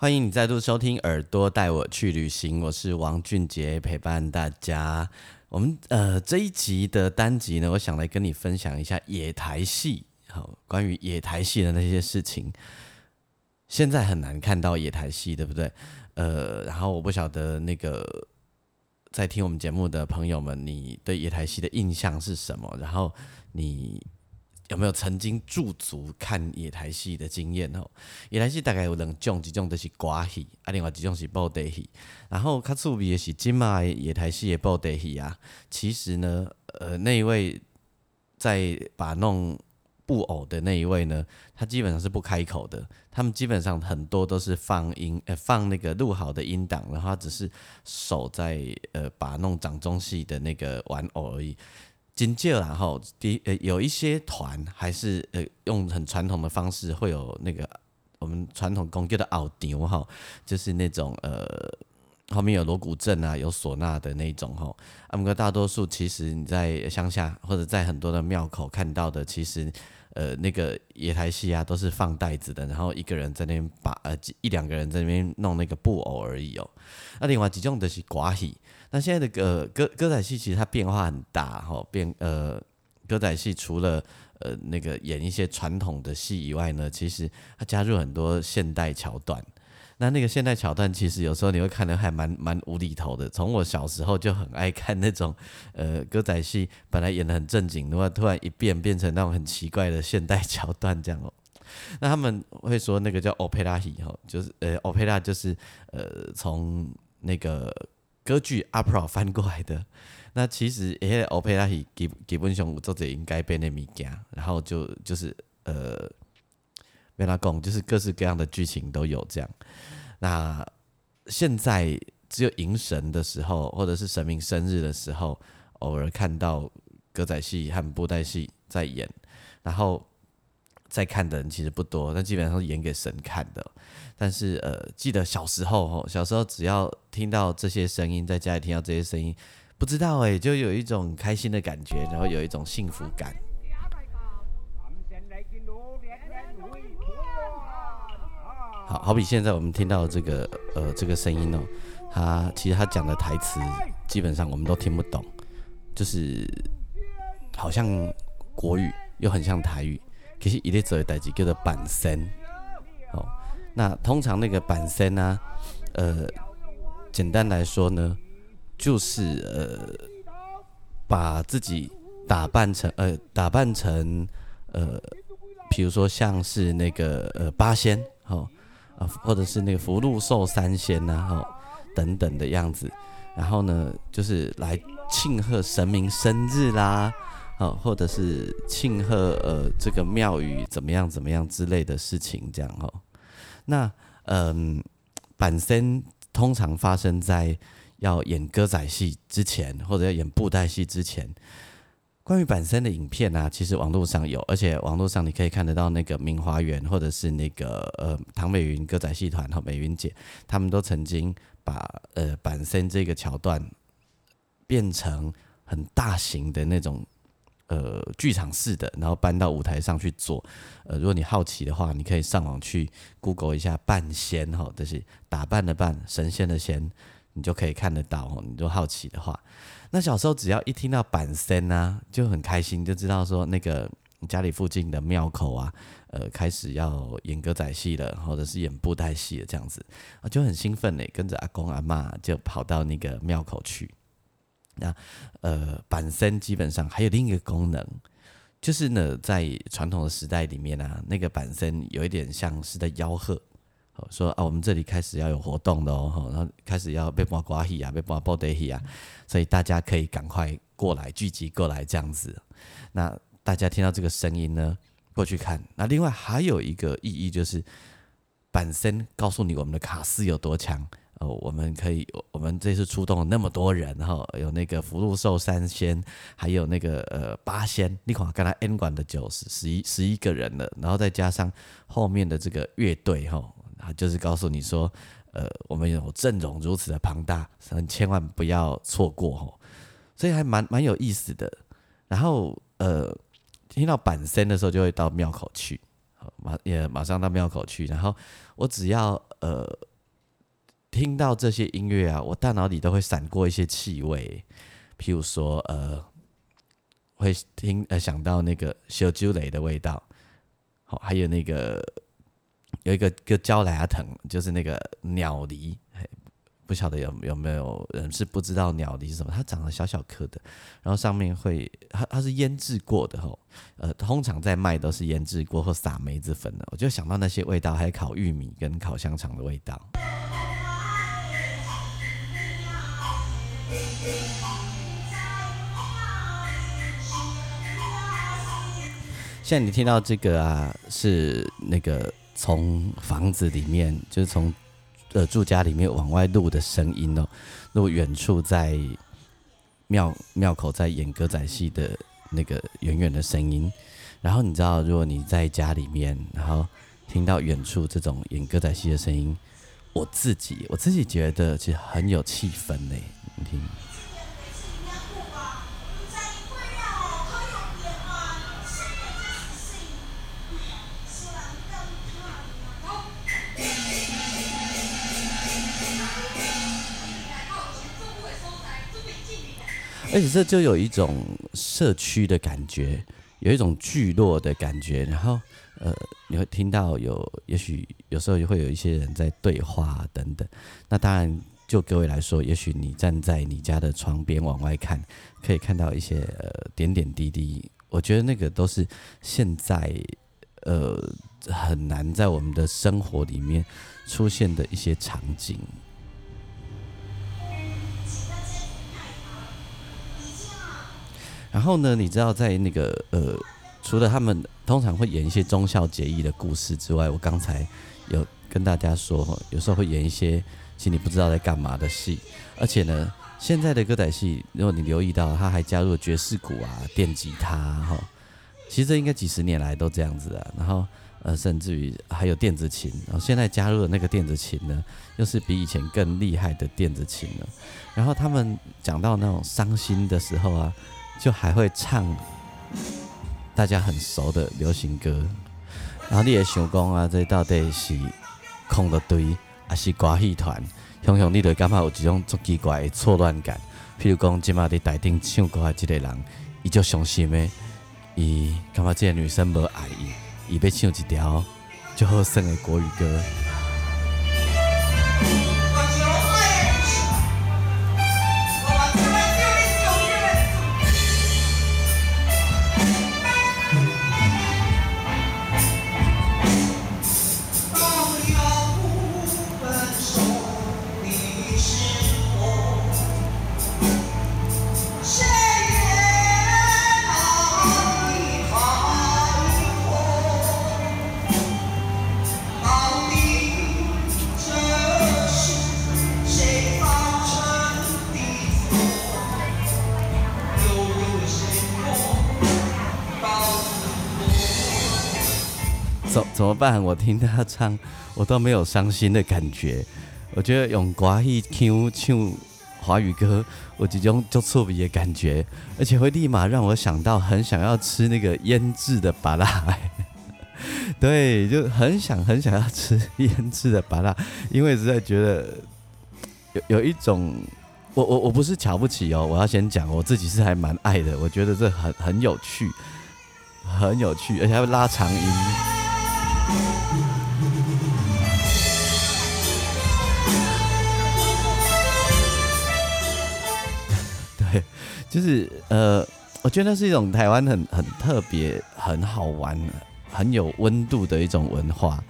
欢迎你再度收听《耳朵带我去旅行》，我是王俊杰，陪伴大家。我们呃这一集的单集呢，我想来跟你分享一下野台戏，好，关于野台戏的那些事情。现在很难看到野台戏，对不对？呃，然后我不晓得那个在听我们节目的朋友们，你对野台戏的印象是什么？然后你。有没有曾经驻足看野台戏的经验哦？野台戏大概有两种，一种就是歌戏，啊，另外一种是布袋戏。然后较趣味的是，今麦野台戏的布袋戏啊，其实呢，呃，那一位在把弄布偶的那一位呢，他基本上是不开口的。他们基本上很多都是放音，呃，放那个录好的音档，然后他只是手在呃把弄掌中戏的那个玩偶而已。紧接然后第呃有一些团还是呃用很传统的方式，会有那个我们传统工具的奥牛哈，就是那种呃后面有锣鼓阵啊，有唢呐的那种哈。啊，不过大多数其实你在乡下或者在很多的庙口看到的，其实呃那个野台戏啊都是放袋子的，然后一个人在那边把呃一两个人在那边弄那个布偶而已哦。那另外几种的是寡戏。那现在的歌歌歌仔戏其实它变化很大哈，变呃歌仔戏除了呃那个演一些传统的戏以外呢，其实它加入很多现代桥段。那那个现代桥段其实有时候你会看得还蛮蛮无厘头的。从我小时候就很爱看那种呃歌仔戏，本来演的很正经，然后突然一变变成那种很奇怪的现代桥段这样哦。那他们会说那个叫 opera 戏哈，就是呃 opera 就是呃从那个。歌剧 opera 翻过来的，那其实诶，opera 是基基本上作者应该变的物件，然后就就是呃，没拉讲，就是各式各样的剧情都有这样。那现在只有迎神的时候，或者是神明生日的时候，偶尔看到歌仔戏和布袋戏在演，然后在看的人其实不多，但基本上是演给神看的。但是呃，记得小时候吼，小时候只要听到这些声音，在家里听到这些声音，不知道哎，就有一种开心的感觉，然后有一种幸福感。好好比现在我们听到这个呃这个声音哦，他其实他讲的台词基本上我们都听不懂，就是好像国语又很像台语，其实一列走的代志叫做板声哦。那通常那个板身呢，呃，简单来说呢，就是呃，把自己打扮成呃，打扮成呃，比如说像是那个呃八仙，哦，啊，或者是那个福禄寿三仙呐，哈，等等的样子，然后呢，就是来庆贺神明生日啦，哦，或者是庆贺呃这个庙宇怎么样怎么样之类的事情，这样哦。那嗯，板身通常发生在要演歌仔戏之前，或者要演布袋戏之前。关于板身的影片啊，其实网络上有，而且网络上你可以看得到那个明华园，或者是那个呃唐美云歌仔戏团和美云姐，他们都曾经把呃板身这个桥段变成很大型的那种。呃，剧场式的，然后搬到舞台上去做。呃，如果你好奇的话，你可以上网去 Google 一下“半仙”哈，就是打扮的扮，神仙的仙，你就可以看得到。你就好奇的话，那小时候只要一听到板仙啊，就很开心，就知道说那个家里附近的庙口啊，呃，开始要演歌仔戏了，或者是演布袋戏了这样子啊，就很兴奋嘞，跟着阿公阿妈就跑到那个庙口去。那呃，板身基本上还有另一个功能，就是呢，在传统的时代里面啊，那个板身有一点像是在吆喝，说啊，我们这里开始要有活动的哦，然后开始要被刮刮戏啊，被刮包得戏啊，所以大家可以赶快过来聚集过来这样子。那大家听到这个声音呢，过去看。那另外还有一个意义就是本身告诉你我们的卡斯有多强。哦，我们可以，我们这次出动了那么多人，哈，有那个福禄寿三仙，还有那个呃八仙，你看跟他 N 管的九十十一十一个人了，然后再加上后面的这个乐队，哈，啊就是告诉你说，呃，我们有阵容如此的庞大，千万不要错过，哈，所以还蛮蛮有意思的。然后呃，听到板声的时候，就会到庙口去，马也马上到庙口去，然后我只要呃。听到这些音乐啊，我大脑里都会闪过一些气味，譬如说，呃，会听呃想到那个小酒雷的味道，好，还有那个有一个个焦来藤，就是那个鸟梨，不晓得有有没有人是不知道鸟梨是什么？它长得小小颗的，然后上面会它它是腌制过的吼，呃，通常在卖都是腌制过或撒梅子粉的，我就想到那些味道，还有烤玉米跟烤香肠的味道。现在你听到这个啊，是那个从房子里面，就是从呃住家里面往外录的声音哦，录远处在庙庙口在演歌仔戏的那个远远的声音。然后你知道，如果你在家里面，然后听到远处这种演歌仔戏的声音，我自己我自己觉得其实很有气氛呢。你听。而且这就有一种社区的感觉，有一种聚落的感觉。然后，呃，你会听到有，也许有时候也会有一些人在对话等等。那当然，就各位来说，也许你站在你家的窗边往外看，可以看到一些呃点点滴滴。我觉得那个都是现在呃很难在我们的生活里面出现的一些场景。然后呢，你知道在那个呃，除了他们通常会演一些忠孝节义的故事之外，我刚才有跟大家说，有时候会演一些其实你不知道在干嘛的戏。而且呢，现在的歌仔戏，如果你留意到，他还加入了爵士鼓啊、电吉他哈，其实这应该几十年来都这样子啊。然后呃，甚至于还有电子琴，然后现在加入了那个电子琴呢，又是比以前更厉害的电子琴了。然后他们讲到那种伤心的时候啊。就还会唱大家很熟的流行歌，然后你也想讲啊，这到底是空的堆还是歌戏团？想想你就感觉有一种足奇怪的错乱感。譬如讲，今麦伫台顶唱歌的这个人，伊就伤心的，伊感觉这个女生无爱伊，伊要唱一条就好听的国语歌。怎么办？我听他唱，我都没有伤心的感觉。我觉得用国语唱唱华语歌，我这种就错别的感觉，而且会立马让我想到很想要吃那个腌制的巴拉。对，就很想很想要吃腌制的巴拉，因为实在觉得有有一种，我我我不是瞧不起哦，我要先讲我自己是还蛮爱的，我觉得这很很有趣，很有趣，而且还会拉长音。对，就是呃，我觉得是一种台湾很很特别、很好玩、很有温度的一种文化。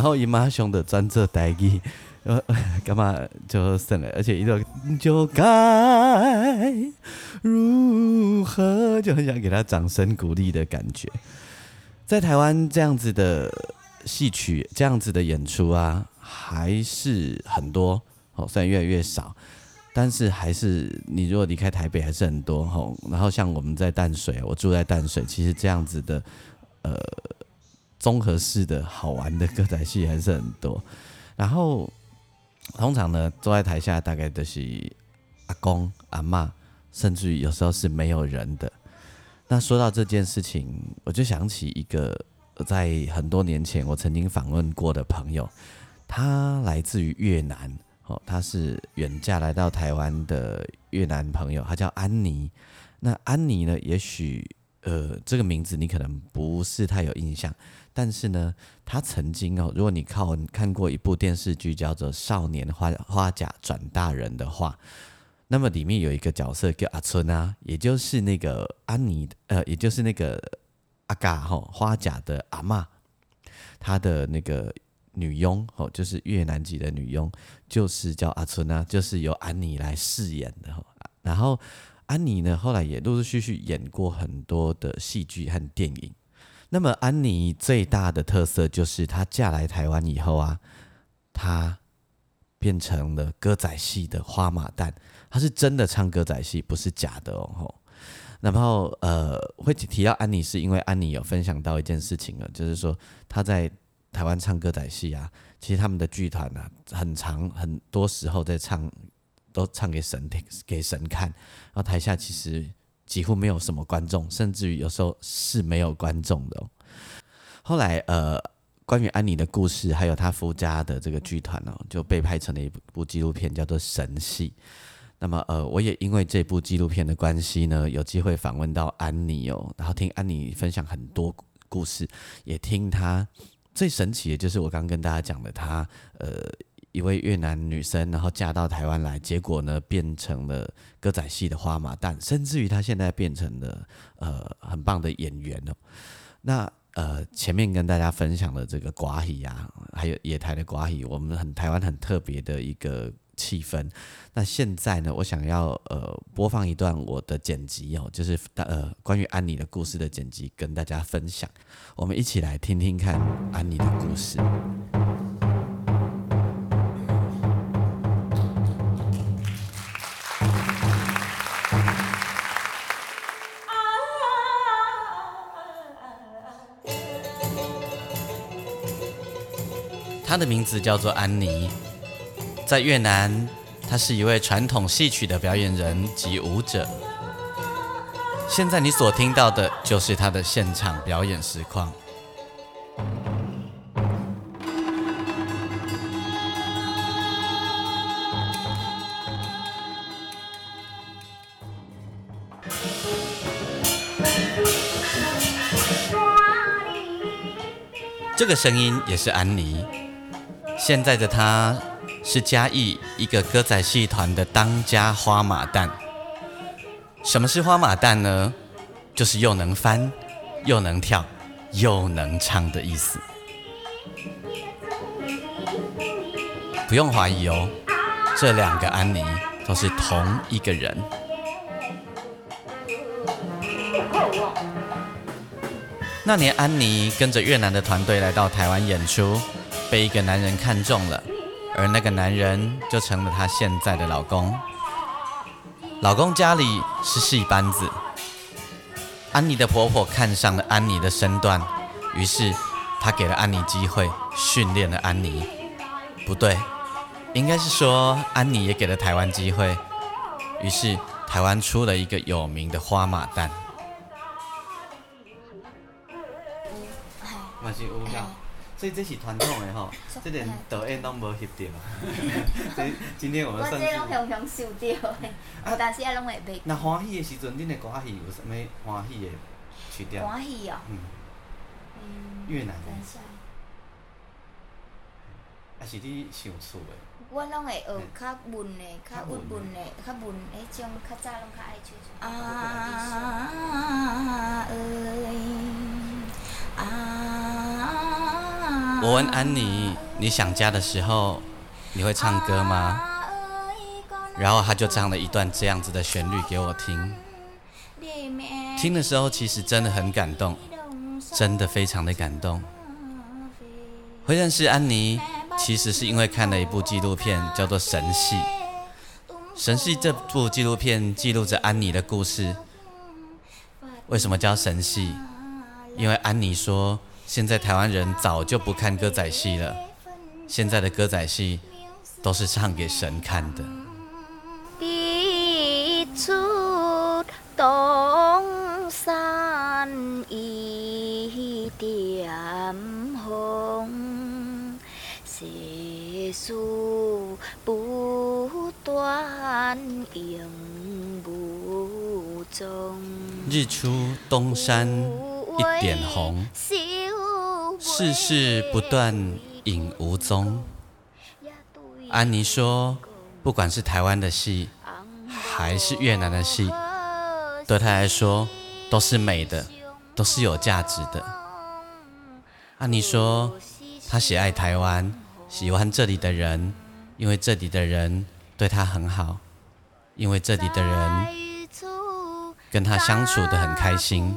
然后姨妈兄的专做代语，呃，干嘛就算了，而且一个就该如何，就很想给他掌声鼓励的感觉。在台湾这样子的戏曲，这样子的演出啊，还是很多哦，虽然越来越少。但是还是你如果离开台北还是很多吼，然后像我们在淡水，我住在淡水，其实这样子的呃综合式的好玩的歌仔戏还是很多。然后通常呢坐在台下大概都是阿公阿妈，甚至于有时候是没有人的。那说到这件事情，我就想起一个在很多年前我曾经访问过的朋友，他来自于越南。哦，他是远嫁来到台湾的越南朋友，他叫安妮。那安妮呢？也许呃，这个名字你可能不是太有印象，但是呢，他曾经哦，如果你靠看过一部电视剧叫做《少年花花甲转大人》的话，那么里面有一个角色叫阿春啊，也就是那个安妮，呃，也就是那个阿嘎哈花甲的阿妈，她的那个。女佣哦，就是越南籍的女佣，就是叫阿春啊，就是由安妮来饰演的。然后安妮呢，后来也陆陆续续演过很多的戏剧和电影。那么安妮最大的特色就是她嫁来台湾以后啊，她变成了歌仔戏的花马旦，她是真的唱歌仔戏，不是假的哦。然后呃，会提到安妮，是因为安妮有分享到一件事情啊，就是说她在。台湾唱歌仔戏啊，其实他们的剧团呢，很长很多时候在唱，都唱给神听，给神看。然后台下其实几乎没有什么观众，甚至于有时候是没有观众的。后来，呃，关于安妮的故事，还有她夫家的这个剧团哦，就被拍成了一部纪录片，叫做《神戏》。那么，呃，我也因为这部纪录片的关系呢，有机会访问到安妮哦，然后听安妮分享很多故事，也听她。最神奇的就是我刚跟大家讲的，她呃一位越南女生，然后嫁到台湾来，结果呢变成了歌仔戏的花马旦，甚至于她现在变成了呃很棒的演员哦。那呃前面跟大家分享的这个寡喜啊，还有野台的寡喜，我们很台湾很特别的一个。气氛。那现在呢？我想要呃播放一段我的剪辑哦，就是呃关于安妮的故事的剪辑，跟大家分享。我们一起来听听看安妮的故事。她的名字叫做安妮。在越南，他是一位传统戏曲的表演人及舞者。现在你所听到的就是他的现场表演实况。这个声音也是安妮。现在的他。是嘉义一个歌仔戏团的当家花马旦。什么是花马旦呢？就是又能翻，又能跳，又能唱的意思。不用怀疑哦，这两个安妮都是同一个人。那年，安妮跟着越南的团队来到台湾演出，被一个男人看中了。而那个男人就成了她现在的老公。老公家里是戏班子，安妮的婆婆看上了安妮的身段，于是她给了安妮机会，训练了安妮。不对，应该是说安妮也给了台湾机会，于是台湾出了一个有名的花马旦。所以这是传统的吼，这连导演拢无翕到。所以今天我们算是。我这拢香香收到的，但是也拢会袂。那欢喜的时阵，恁的歌戏有啥物欢喜的曲调？欢喜哦。嗯。越南。的。啊。还是你想厝的？我拢会学较文的、较郁文的、较文迄种，较早拢较爱唱。啊，哎，啊。我问安妮，你想家的时候，你会唱歌吗？然后他就唱了一段这样子的旋律给我听。听的时候其实真的很感动，真的非常的感动。会认识安妮，其实是因为看了一部纪录片，叫做《神系》。《神系》这部纪录片记录着安妮的故事。为什么叫神戏？因为安妮说，现在台湾人早就不看歌仔戏了，现在的歌仔戏都是唱给神看的。东山一点红，细数不断影无踪。日出东山一点红，世事不断影无踪。安妮说，不管是台湾的戏，还是越南的戏。对她来说，都是美的，都是有价值的。安妮说，她喜爱台湾，喜欢这里的人，因为这里的人对她很好，因为这里的人跟她相处的很开心。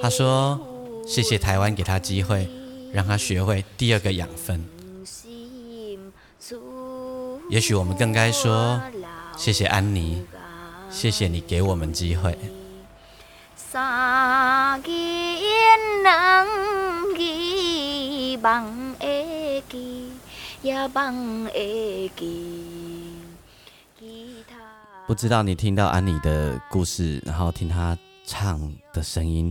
她说，谢谢台湾给他机会，让他学会第二个养分。也许我们更该说，谢谢安妮。谢谢你给我们机会。不知道你听到安妮的故事，然后听她唱的声音，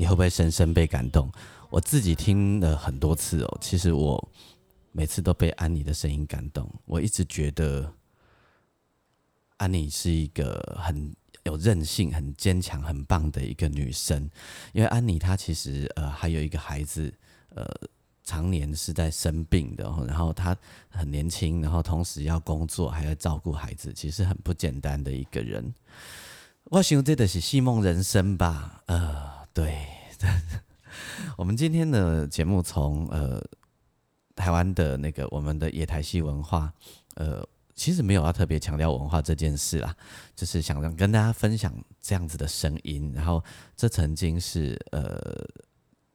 你会不会深深被感动？我自己听了很多次哦，其实我每次都被安妮的声音感动。我一直觉得。安妮是一个很有韧性、很坚强、很棒的一个女生，因为安妮她其实呃还有一个孩子，呃常年是在生病的，然后她很年轻，然后同时要工作，还要照顾孩子，其实很不简单的一个人。我想这的是戏梦人生吧？呃，对。我们今天的节目从呃台湾的那个我们的野台戏文化，呃。其实没有要特别强调文化这件事啦，就是想让跟大家分享这样子的声音，然后这曾经是呃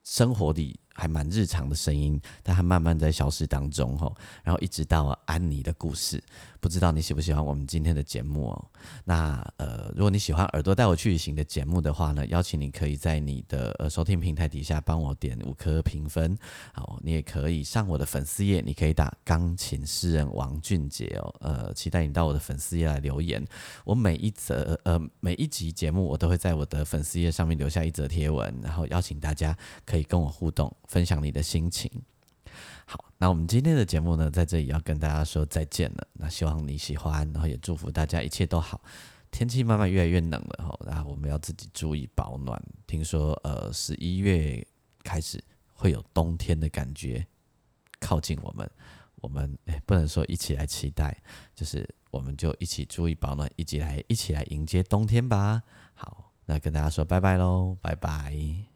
生活里。还蛮日常的声音，但它慢慢在消失当中吼，然后一直到安妮的故事，不知道你喜不喜欢我们今天的节目哦？那呃，如果你喜欢耳朵带我去旅行的节目的话呢，邀请你可以在你的呃收听平台底下帮我点五颗评分，好，你也可以上我的粉丝页，你可以打钢琴诗人王俊杰哦，呃，期待你到我的粉丝页来留言，我每一则呃每一集节目我都会在我的粉丝页上面留下一则贴文，然后邀请大家可以跟我互动。分享你的心情。好，那我们今天的节目呢，在这里要跟大家说再见了。那希望你喜欢，然后也祝福大家一切都好。天气慢慢越来越冷了哈，然后我们要自己注意保暖。听说呃，十一月开始会有冬天的感觉靠近我们，我们不能说一起来期待，就是我们就一起注意保暖，一起来一起来迎接冬天吧。好，那跟大家说拜拜喽，拜拜。